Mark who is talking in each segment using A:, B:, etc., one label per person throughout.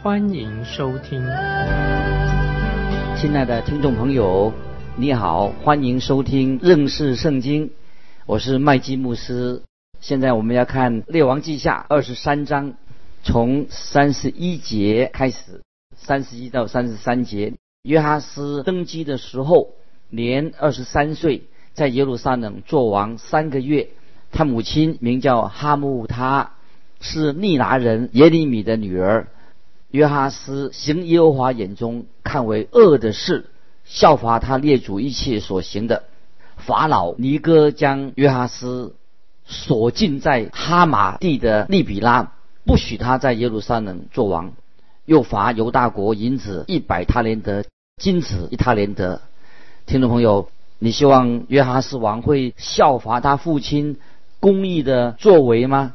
A: 欢迎收听。
B: 亲爱的听众朋友，你好，欢迎收听认识圣经，我是麦基牧师。现在我们要看《列王记下》二十三章，从三十一节开始，三十一到三十三节。约哈斯登基的时候年二十三岁，在耶路撒冷做王三个月。他母亲名叫哈木他，是利拿人耶利米的女儿。约哈斯行耶和华眼中看为恶的事，效法他列祖一切所行的。法老尼哥将约哈斯。锁禁在哈马地的利比拉，不许他在耶路撒冷做王，又罚犹大国银子一百他连德，金子一他连德。听众朋友，你希望约哈斯王会效法他父亲公义的作为吗？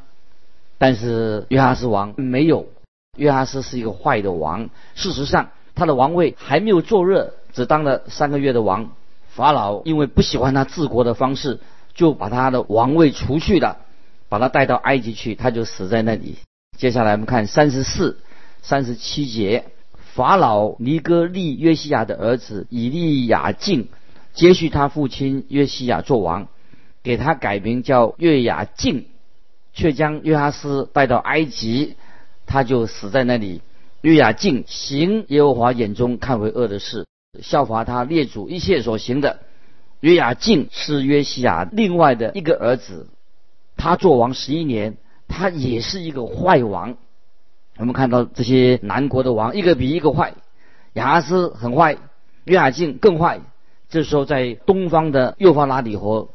B: 但是约哈斯王没有，约哈斯是一个坏的王。事实上，他的王位还没有坐热，只当了三个月的王。法老因为不喜欢他治国的方式。就把他的王位除去了，把他带到埃及去，他就死在那里。接下来我们看三十四、三十七节，法老尼哥利约西亚的儿子以利亚敬接续他父亲约西亚做王，给他改名叫约雅敬，却将约哈斯带到埃及，他就死在那里。约雅敬行耶和华眼中看为恶的事，效法他列祖一切所行的。约雅敬是约西亚另外的一个儿子，他做王十一年，他也是一个坏王。我们看到这些南国的王，一个比一个坏。亚哈斯很坏，约雅敬更坏。这时候，在东方的幼发拉底河，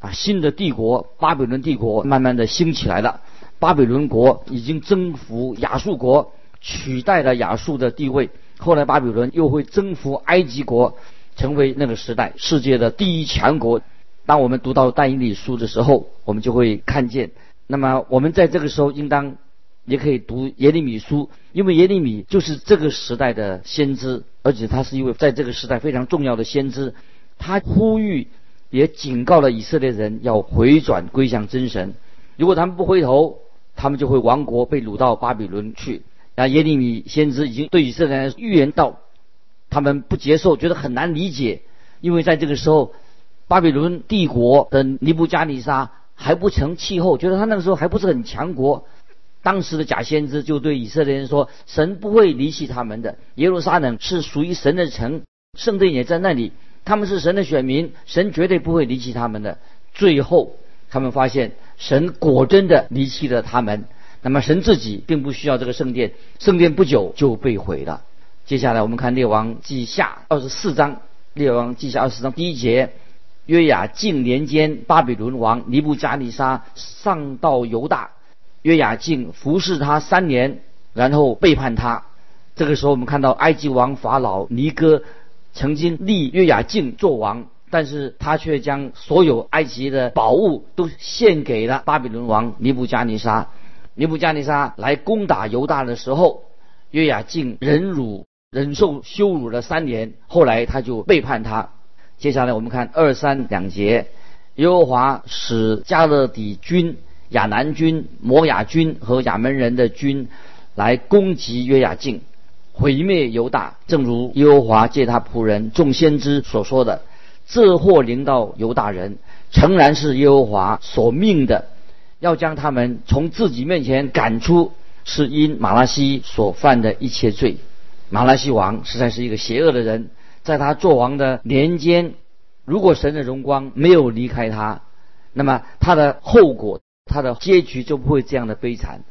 B: 啊，新的帝国巴比伦帝国慢慢的兴起来了。巴比伦国已经征服亚述国，取代了亚述的地位。后来巴比伦又会征服埃及国。成为那个时代世界的第一强国。当我们读到但以理书的时候，我们就会看见。那么我们在这个时候应当也可以读耶利米书，因为耶利米就是这个时代的先知，而且他是一位在这个时代非常重要的先知。他呼吁也警告了以色列人要回转归向真神。如果他们不回头，他们就会亡国，被掳到巴比伦去。那耶利米先知已经对以色列人预言到。他们不接受，觉得很难理解，因为在这个时候，巴比伦帝国的尼布加尼撒还不成气候，觉得他那个时候还不是很强国。当时的假先知就对以色列人说：“神不会离弃他们的，耶路撒冷是属于神的城，圣殿也在那里，他们是神的选民，神绝对不会离弃他们的。”最后，他们发现神果真的离弃了他们。那么，神自己并不需要这个圣殿，圣殿不久就被毁了。接下来我们看《列王记下》二十四章，《列王记下》二十四章第一节：约雅敬年间，巴比伦王尼布加尼沙上到犹大，约雅敬服侍他三年，然后背叛他。这个时候，我们看到埃及王法老尼哥曾经立约雅敬做王，但是他却将所有埃及的宝物都献给了巴比伦王尼布加尼沙。尼布加尼沙来攻打犹大的时候，约雅敬忍辱。忍受羞辱了三年，后来他就背叛他。接下来我们看二三两节，耶和华使加勒底军、亚南军、摩亚军和亚门人的军来攻击约雅敬，毁灭犹大，正如耶和华借他仆人众先知所说的。这祸临到犹大人，诚然是耶和华所命的，要将他们从自己面前赶出，是因马拉西所犯的一切罪。马拉西王实在是一个邪恶的人，在他做王的年间，如果神的荣光没有离开他，那么他的后果、他的结局就不会这样的悲惨。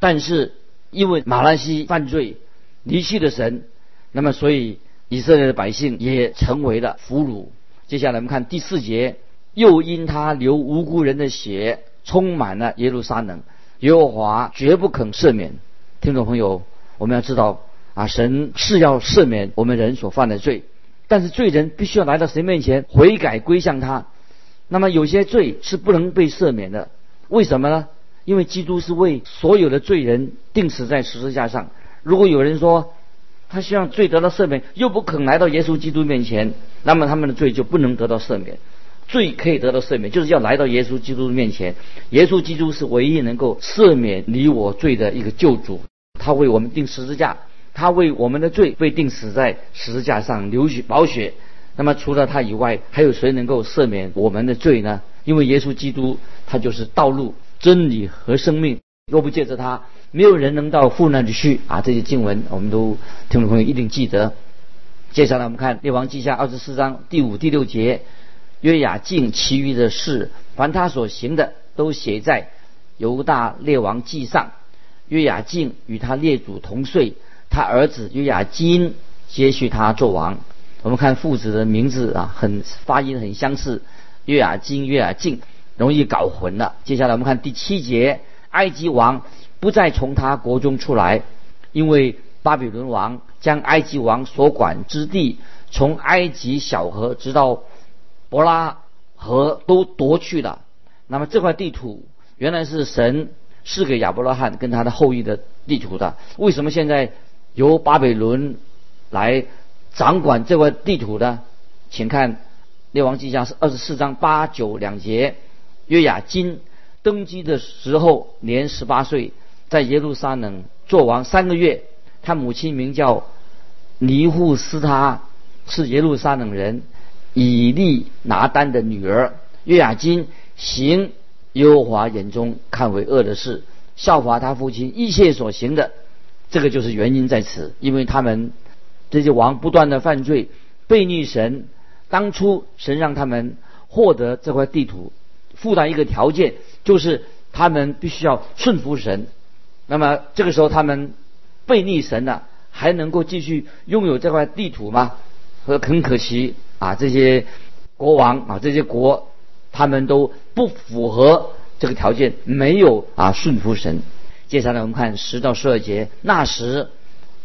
B: 但是因为马拉西犯罪，离弃了神，那么所以以色列的百姓也成为了俘虏。接下来我们看第四节，又因他流无辜人的血，充满了耶路撒冷，耶和华绝不肯赦免。听众朋友，我们要知道。啊，神是要赦免我们人所犯的罪，但是罪人必须要来到神面前悔改归向他。那么有些罪是不能被赦免的，为什么呢？因为基督是为所有的罪人定死在十字架上。如果有人说他希望罪得到赦免，又不肯来到耶稣基督面前，那么他们的罪就不能得到赦免。罪可以得到赦免，就是要来到耶稣基督面前。耶稣基督是唯一能够赦免你我罪的一个救主，他为我们定十字架，他为我们的罪被定死在十字架上流血宝血。那么除了他以外，还有谁能够赦免我们的罪呢？因为耶稣基督他就是道路。真理和生命，若不借着他，没有人能到父那里去啊！这些经文，我们都听众朋友一定记得。接下来我们看《列王记下》二十四章第五、第六节，约雅敬其余的事，凡他所行的，都写在犹大列王记上。约雅敬与他列祖同岁，他儿子约雅金接续他做王。我们看父子的名字啊，很发音很相似，约雅金、约雅敬。容易搞混了。接下来我们看第七节，埃及王不再从他国中出来，因为巴比伦王将埃及王所管之地，从埃及小河直到伯拉河都夺去了。那么这块地图原来是神赐给亚伯拉罕跟他的后裔的地图的，为什么现在由巴比伦来掌管这块地图呢？请看列王记下是二十四章八九两节。约雅金登基的时候年十八岁，在耶路撒冷做王三个月。他母亲名叫尼户斯他，是耶路撒冷人以利拿丹的女儿。约雅金行耶和华眼中看为恶的事，效法他父亲一切所行的，这个就是原因在此。因为他们这些王不断的犯罪，背逆神。当初神让他们获得这块地图。附带一个条件，就是他们必须要顺服神。那么这个时候他们背逆神了，还能够继续拥有这块地图吗？和很可惜啊，这些国王啊，这些国他们都不符合这个条件，没有啊顺服神。接下来我们看十到十二节，那时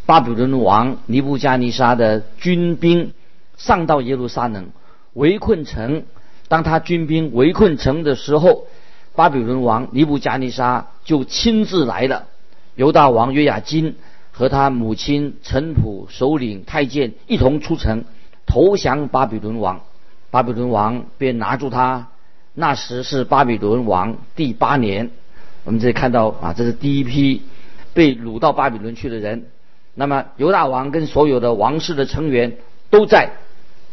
B: 巴比伦王尼布加尼沙的军兵上到耶路撒冷，围困城。当他军兵围困城的时候，巴比伦王尼布加尼沙就亲自来了。犹大王约雅金和他母亲陈普首领太监一同出城投降巴比伦王。巴比伦王便拿住他。那时是巴比伦王第八年。我们这里看到啊，这是第一批被掳到巴比伦去的人。那么犹大王跟所有的王室的成员都在。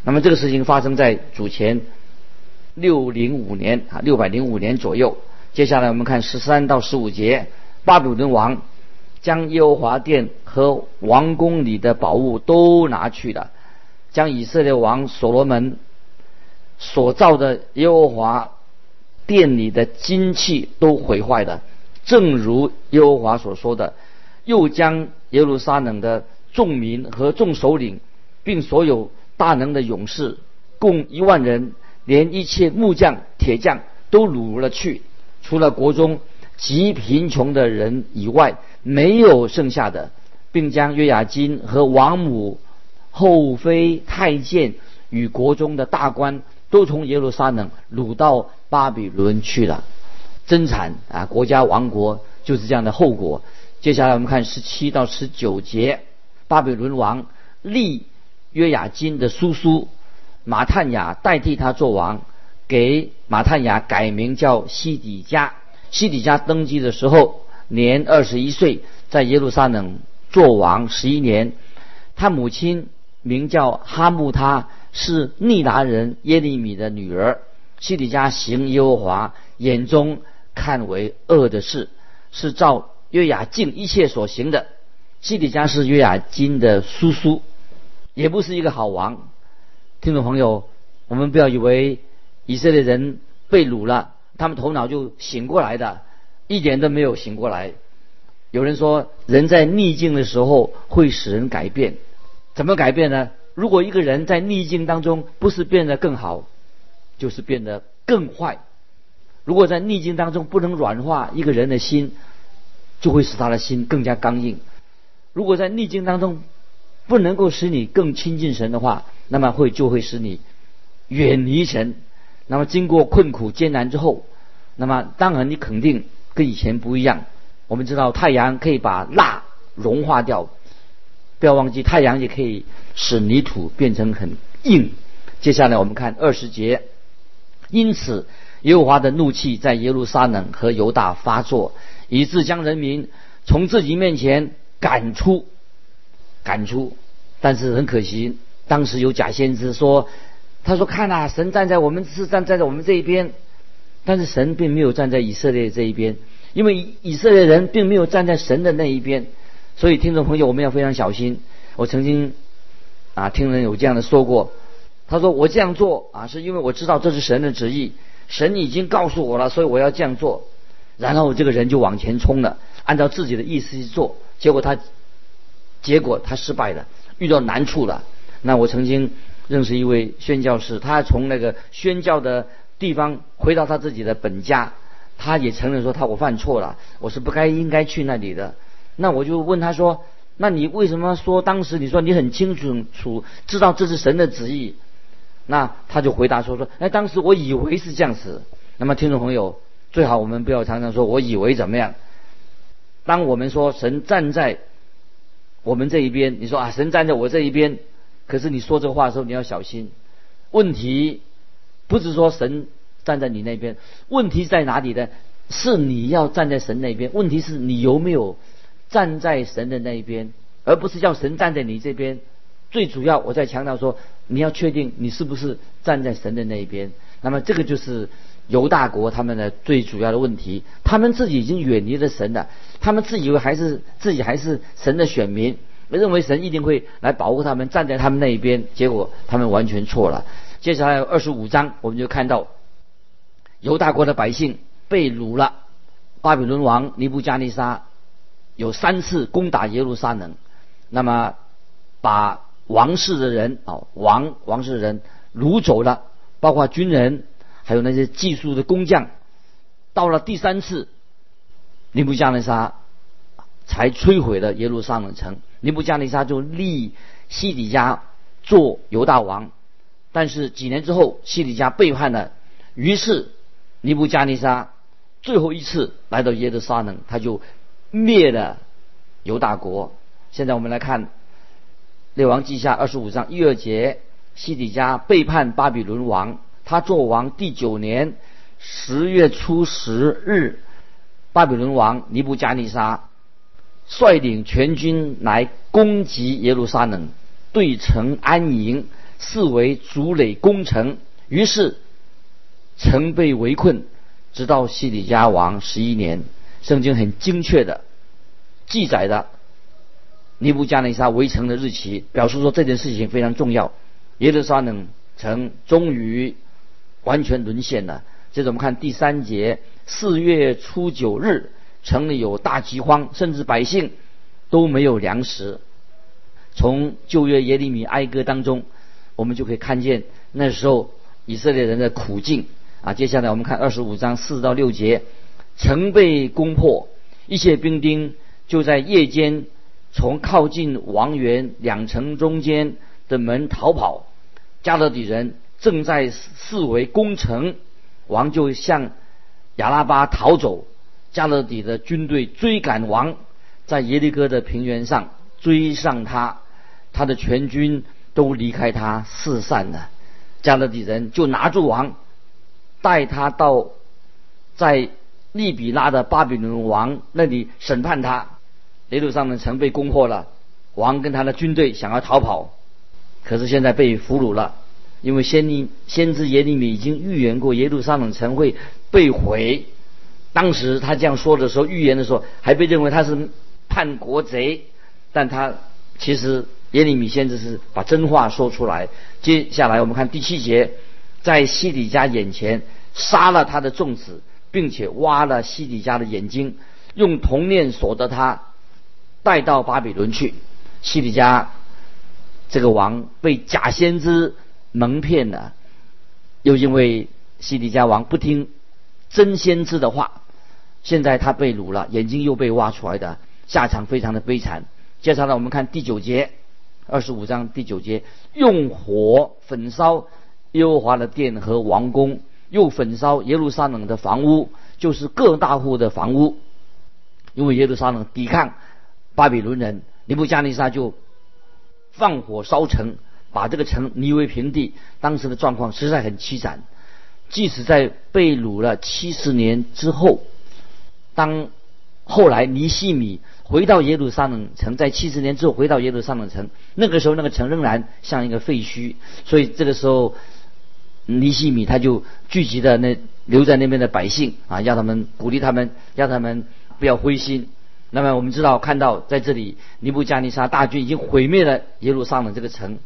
B: 那么这个事情发生在主前。六零五年啊，六百零五年左右。接下来我们看十三到十五节，巴比伦王将耶和华殿和王宫里的宝物都拿去了，将以色列王所罗门所造的耶和华殿里的金器都毁坏了，正如耶和华所说的，又将耶路撒冷的众民和众首领，并所有大能的勇士，共一万人。连一切木匠、铁匠都掳了去，除了国中极贫穷的人以外，没有剩下的，并将约雅金和王母、后妃、太监与国中的大官都从耶路撒冷掳到巴比伦去了，真惨啊！国家亡国就是这样的后果。接下来我们看十七到十九节，巴比伦王立约雅金的叔叔。马探雅代替他做王，给马探雅改名叫西底家。西底家登基的时候年二十一岁，在耶路撒冷做王十一年。他母亲名叫哈木，他是利达人耶利米的女儿。西底家行耶和华眼中看为恶的事，是照约雅敬一切所行的。西底家是约雅金的叔叔，也不是一个好王。听众朋友，我们不要以为以色列人被掳了，他们头脑就醒过来的，一点都没有醒过来。有人说，人在逆境的时候会使人改变，怎么改变呢？如果一个人在逆境当中不是变得更好，就是变得更坏。如果在逆境当中不能软化一个人的心，就会使他的心更加刚硬。如果在逆境当中不能够使你更亲近神的话，那么会就会使你远离神。那么经过困苦艰难之后，那么当然你肯定跟以前不一样。我们知道太阳可以把蜡融化掉，不要忘记太阳也可以使泥土变成很硬。接下来我们看二十节，因此耶和华的怒气在耶路撒冷和犹大发作，以致将人民从自己面前赶出，赶出。但是很可惜，当时有假先知说，他说看呐，神站在我们是站在我们这一边，但是神并没有站在以色列这一边，因为以色列人并没有站在神的那一边，所以听众朋友我们要非常小心。我曾经啊听人有这样的说过。他说：“我这样做啊，是因为我知道这是神的旨意，神已经告诉我了，所以我要这样做。然后这个人就往前冲了，按照自己的意思去做，结果他，结果他失败了，遇到难处了。那我曾经认识一位宣教士，他从那个宣教的地方回到他自己的本家，他也承认说他我犯错了，我是不该应该去那里的。那我就问他说：那你为什么说当时你说你很清楚楚知道这是神的旨意？”那他就回答说说，哎，当时我以为是这样子。那么听众朋友，最好我们不要常常说我以为怎么样。当我们说神站在我们这一边，你说啊，神站在我这一边，可是你说这话的时候你要小心。问题不是说神站在你那边，问题在哪里呢？是你要站在神那边。问题是你有没有站在神的那一边，而不是叫神站在你这边。最主要，我在强调说，你要确定你是不是站在神的那一边。那么，这个就是犹大国他们的最主要的问题。他们自己已经远离了神了，他们自以为还是自己还是神的选民，认为神一定会来保护他们，站在他们那一边。结果他们完全错了。接下来二十五章，我们就看到犹大国的百姓被掳了。巴比伦王尼布加尼沙有三次攻打耶路撒冷，那么把王室的人啊，王王室的人掳走了，包括军人，还有那些技术的工匠。到了第三次，尼布加尼沙才摧毁了耶路撒冷城。尼布加尼沙就立西底家做犹大王，但是几年之后，西底家背叛了，于是尼布加尼沙最后一次来到耶路撒冷，他就灭了犹大国。现在我们来看。列王记下二十五章一二节，西底家背叛巴比伦王。他做王第九年十月初十日，巴比伦王尼布加尼沙率领全军来攻击耶路撒冷，对城安营，视为筑垒攻城。于是城被围困，直到西底家王十一年。圣经很精确的记载的。尼布加尼撒围城的日期，表示说这件事情非常重要。耶路撒冷城终于完全沦陷了。接着我们看第三节：四月初九日，城里有大饥荒，甚至百姓都没有粮食。从旧约耶利米哀歌当中，我们就可以看见那时候以色列人的苦境啊。接下来我们看二十五章四到六节：城被攻破，一些兵丁就在夜间。从靠近王园两城中间的门逃跑，加勒底人正在四围攻城，王就向亚拉巴逃走。加勒底的军队追赶王，在耶利哥的平原上追上他，他的全军都离开他四散了。加勒底人就拿住王，带他到在利比拉的巴比伦王那里审判他。耶路撒冷城被攻破了，王跟他的军队想要逃跑，可是现在被俘虏了，因为先先知耶利米已经预言过耶路撒冷城会被毁。当时他这样说的时候，预言的时候还被认为他是叛国贼，但他其实耶利米先知是把真话说出来。接下来我们看第七节，在西底家眼前杀了他的众子，并且挖了西底家的眼睛，用铜链锁着他。带到巴比伦去，西底家这个王被假先知蒙骗了，又因为西底家王不听真先知的话，现在他被掳了，眼睛又被挖出来的，下场非常的悲惨。接下来我们看第九节，二十五章第九节，用火焚烧耶和华的殿和王宫，又焚烧耶路撒冷的房屋，就是各大户的房屋。因为耶路撒冷抵抗巴比伦人，尼布加尼撒就放火烧城，把这个城夷为平地。当时的状况实在很凄惨。即使在被掳了七十年之后，当后来尼西米回到耶路撒冷城，在七十年之后回到耶路撒冷城，那个时候那个城仍然像一个废墟。所以这个时候，尼西米他就聚集的那留在那边的百姓啊，让他们鼓励他们，让他们。不要灰心。那么我们知道，看到在这里，尼布加尼撒大军已经毁灭了耶路撒冷这个城，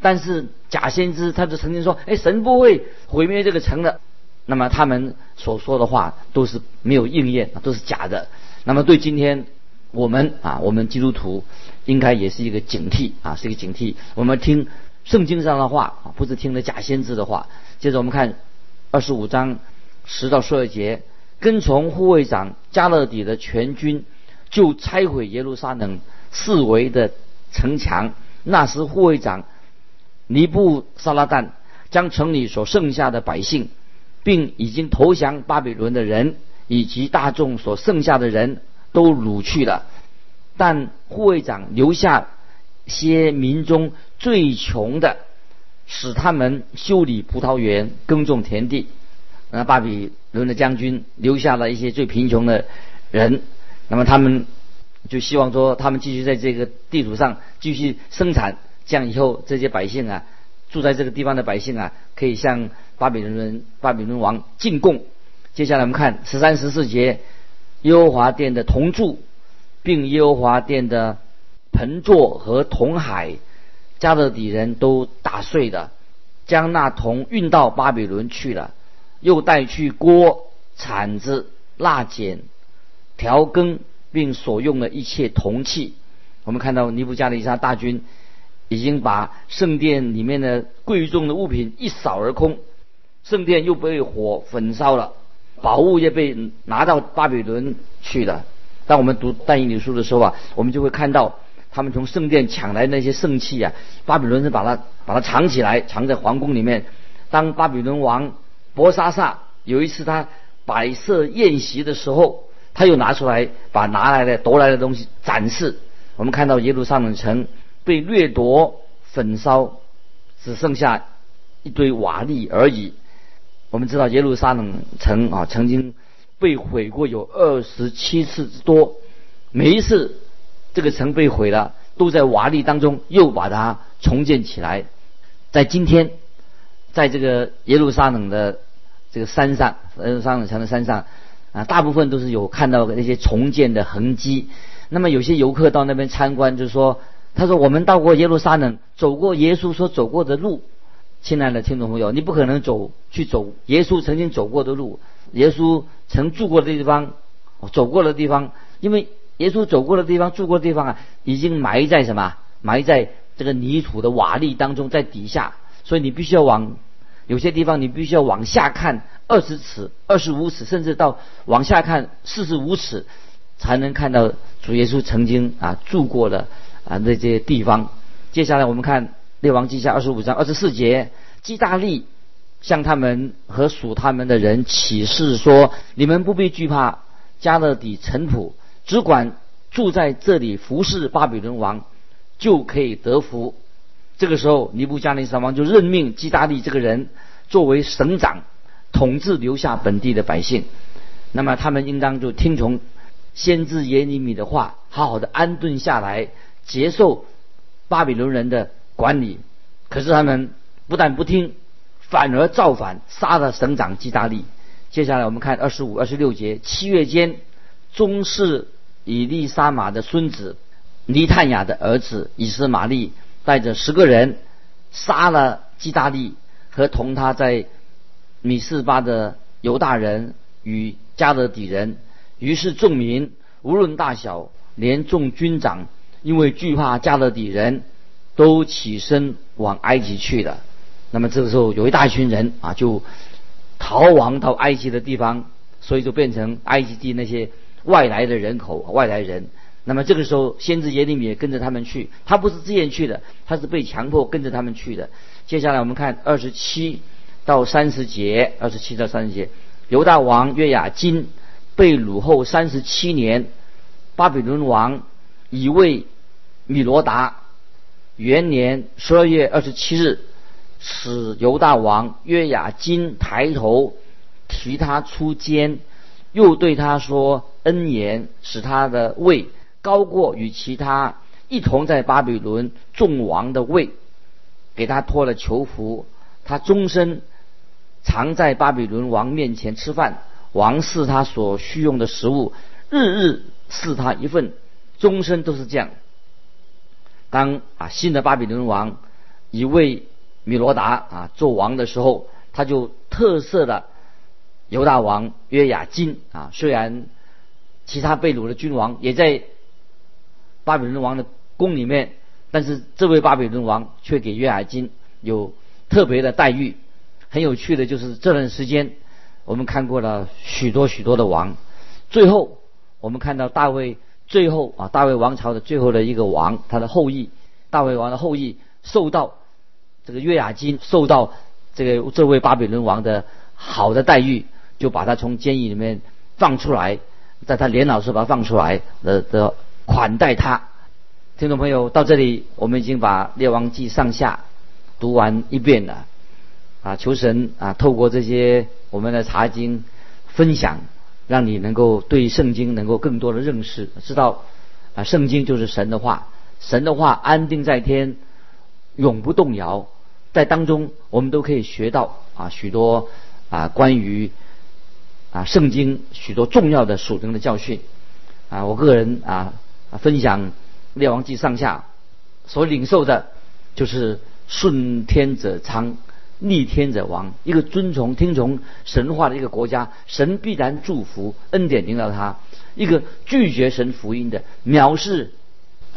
B: 但是假先知他就曾经说：“哎，神不会毁灭这个城的。”那么他们所说的话都是没有应验，都是假的。那么对今天我们啊，我们基督徒应该也是一个警惕啊，是一个警惕。我们听圣经上的话啊，不是听了假先知的话。接着我们看二十五章十到十二节。跟从护卫长加勒底的全军，就拆毁耶路撒冷四围的城墙。那时护卫长尼布撒拉旦将城里所剩下的百姓，并已经投降巴比伦的人以及大众所剩下的人都掳去了。但护卫长留下些民中最穷的，使他们修理葡萄园、耕种田地。那巴比伦的将军留下了一些最贫穷的人，那么他们就希望说，他们继续在这个地图上继续生产，这样以后这些百姓啊，住在这个地方的百姓啊，可以向巴比伦人、巴比伦王进贡。接下来我们看十三、十四节，耶和华殿的铜柱，并耶和华殿的盆座和铜海，加勒底人都打碎的，将那铜运到巴比伦去了。又带去锅、铲子、蜡剪、调羹，并所用的一切铜器。我们看到尼布加利沙大军已经把圣殿里面的贵重的物品一扫而空，圣殿又被火焚烧了，宝物也被拿到巴比伦去了。当我们读但以理书的时候啊，我们就会看到他们从圣殿抢来那些圣器啊，巴比伦是把它把它藏起来，藏在皇宫里面。当巴比伦王。博沙萨有一次他摆设宴席的时候，他又拿出来把拿来的夺来的东西展示。我们看到耶路撒冷城被掠夺、焚烧，只剩下一堆瓦砾而已。我们知道耶路撒冷城啊曾经被毁过有二十七次之多，每一次这个城被毁了，都在瓦砾当中又把它重建起来。在今天，在这个耶路撒冷的。这个山上，耶路撒冷城的山上，啊，大部分都是有看到那些重建的痕迹。那么有些游客到那边参观，就说，他说我们到过耶路撒冷，走过耶稣所走过的路。亲爱的听众朋友，你不可能走去走耶稣曾经走过的路，耶稣曾住过的地方，走过的地方，因为耶稣走过的地方、住过的地方啊，已经埋在什么？埋在这个泥土的瓦砾当中，在底下，所以你必须要往。有些地方你必须要往下看二十尺、二十五尺，甚至到往下看四十五尺，才能看到主耶稣曾经啊住过的啊那些地方。接下来我们看列王记下二十五章二十四节，基大利向他们和属他们的人起誓说：“你们不必惧怕加勒底城仆，只管住在这里服侍巴比伦王，就可以得福。”这个时候，尼布加尼撒王就任命基大利这个人作为省长，统治留下本地的百姓。那么他们应当就听从先知耶利米的话，好好的安顿下来，接受巴比伦人的管理。可是他们不但不听，反而造反，杀了省长基大利。接下来我们看二十五、二十六节：七月间，宗室以利沙玛的孙子尼探雅的儿子以斯玛利。带着十个人杀了基大利和同他在米士巴的犹大人与加勒底人，于是众民无论大小，连众军长，因为惧怕加勒底人，都起身往埃及去了。那么这个时候有一大群人啊，就逃亡到埃及的地方，所以就变成埃及地那些外来的人口，外来人。那么这个时候，先知耶利米也跟着他们去，他不是自愿去的，他是被强迫跟着他们去的。接下来我们看二十七到三十节，二十七到三十节，犹大王约雅金被掳后三十七年，巴比伦王以为米罗达元年十二月二十七日，使犹大王约雅金抬头提他出监，又对他说恩言，使他的位。高过与其他一同在巴比伦众王的位，给他脱了囚服，他终身常在巴比伦王面前吃饭，王赐他所需用的食物，日日赐他一份，终身都是这样。当啊新的巴比伦王一位米罗达啊做王的时候，他就特赦了犹大王约雅金啊，虽然其他被掳的君王也在。巴比伦王的宫里面，但是这位巴比伦王却给约雅金有特别的待遇。很有趣的就是这段时间，我们看过了许多许多的王，最后我们看到大卫最后啊，大卫王朝的最后的一个王，他的后裔，大卫王的后裔受到这个约雅金受到这个这位巴比伦王的好的待遇，就把他从监狱里面放出来，在他年老时把他放出来的的。款待他，听众朋友，到这里我们已经把《列王记》上下读完一遍了。啊，求神啊，透过这些我们的查经分享，让你能够对圣经能够更多的认识，知道啊，圣经就是神的话，神的话安定在天，永不动摇。在当中，我们都可以学到啊许多啊关于啊圣经许多重要的属灵的教训啊，我个人啊。分享《列王记》上下所领受的，就是顺天者昌，逆天者亡。一个遵从、听从神话的一个国家，神必然祝福、恩典领导他；一个拒绝神福音的、藐视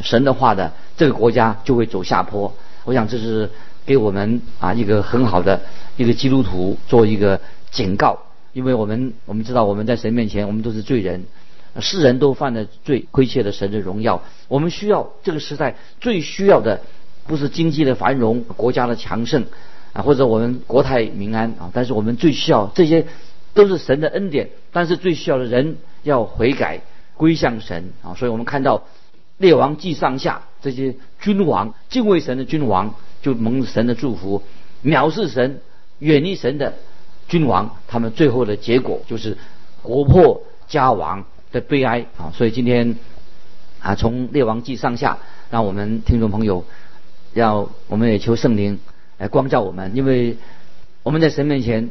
B: 神的话的这个国家，就会走下坡。我想这是给我们啊一个很好的一个基督徒做一个警告，因为我们我们知道我们在神面前，我们都是罪人。世人都犯了罪，亏欠了神的荣耀。我们需要这个时代最需要的，不是经济的繁荣、国家的强盛啊，或者我们国泰民安啊。但是我们最需要这些，都是神的恩典。但是最需要的人要悔改归向神啊。所以我们看到列王记上下这些君王敬畏神的君王，就蒙神的祝福；藐视神、远离神的君王，他们最后的结果就是国破家亡。的悲哀啊！所以今天啊，从列王记上下，让我们听众朋友要，我们也求圣灵来光照我们，因为我们在神面前，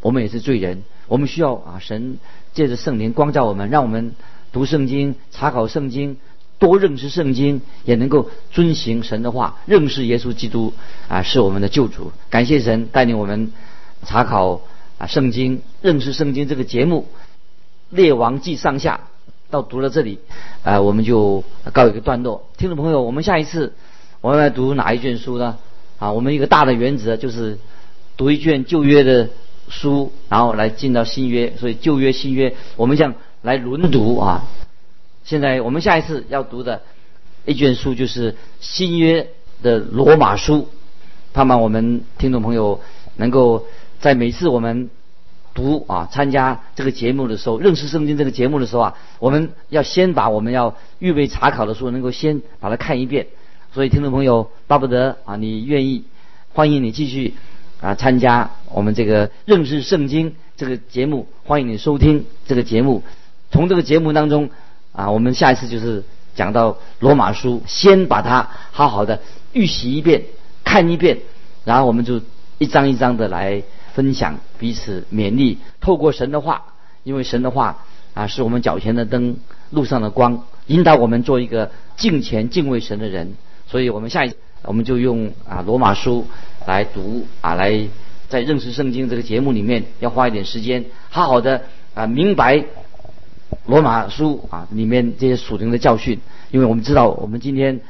B: 我们也是罪人，我们需要啊，神借着圣灵光照我们，让我们读圣经、查考圣经，多认识圣经，也能够遵行神的话，认识耶稣基督啊，是我们的救主。感谢神带领我们查考啊圣经、认识圣经这个节目。列王记上下到读到这里，啊，我们就告一个段落。听众朋友，我们下一次我们来读哪一卷书呢？啊，我们一个大的原则就是读一卷旧约的书，然后来进到新约。所以旧约、新约，我们像来轮读啊。现在我们下一次要读的一卷书就是新约的罗马书。盼望我们听众朋友能够在每次我们。读啊，参加这个节目的时候，认识圣经这个节目的时候啊，我们要先把我们要预备查考的书能够先把它看一遍。所以听众朋友，巴不得啊，你愿意，欢迎你继续啊参加我们这个认识圣经这个节目，欢迎你收听这个节目。从这个节目当中啊，我们下一次就是讲到罗马书，先把它好好的预习一遍，看一遍，然后我们就一章一章的来。分享彼此勉励，透过神的话，因为神的话啊是我们脚前的灯，路上的光，引导我们做一个敬虔敬畏神的人。所以我们下一我们就用啊罗马书来读啊，来在认识圣经这个节目里面要花一点时间，好好的啊明白罗马书啊里面这些属灵的教训。因为我们知道我们今天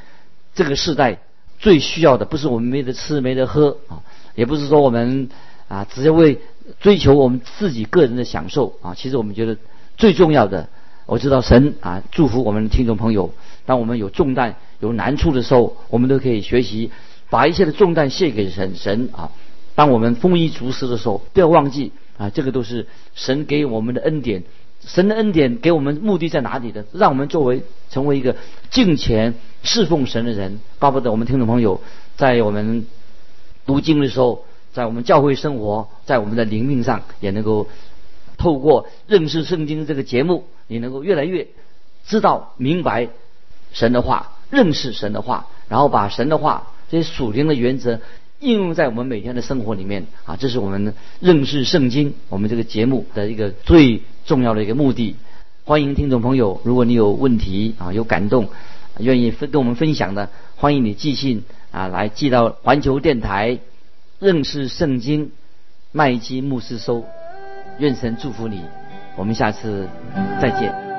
B: 这个时代最需要的不是我们没得吃没得喝啊，也不是说我们。啊，只是为追求我们自己个人的享受啊！其实我们觉得最重要的我知道神啊祝福我们听众朋友，当我们有重担、有难处的时候，我们都可以学习把一切的重担卸给神。神啊，当我们丰衣足食的时候，不要忘记啊，这个都是神给我们的恩典。神的恩典给我们目的在哪里的？让我们作为成为一个敬虔侍奉神的人。巴不得我们听众朋友在我们读经的时候，在我们教会生活，在我们的灵命上，也能够透过认识圣经这个节目，你能够越来越知道明白神的话，认识神的话，然后把神的话这些属灵的原则应用在我们每天的生活里面啊！这是我们认识圣经我们这个节目的一个最。重要的一个目的，欢迎听众朋友，如果你有问题啊，有感动，愿意分跟我们分享的，欢迎你寄信啊，来寄到环球电台认识圣经麦基牧师收，愿神祝福你，我们下次再见。